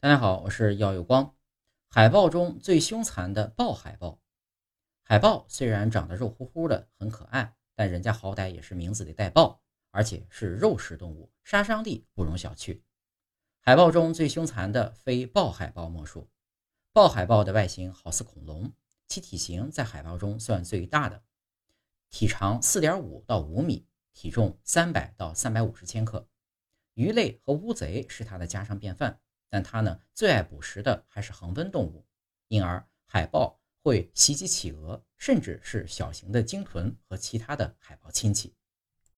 大家好，我是耀有光。海豹中最凶残的豹海豹。海豹虽然长得肉乎乎的，很可爱，但人家好歹也是名字里带豹，而且是肉食动物，杀伤力不容小觑。海豹中最凶残的非豹海豹莫属。豹海豹的外形好似恐龙，其体型在海豹中算最大的，体长四点五到五米，体重三百到三百五十千克。鱼类和乌贼是它的家常便饭。但它呢，最爱捕食的还是恒温动物，因而海豹会袭击企鹅，甚至是小型的鲸豚和其他的海豹亲戚。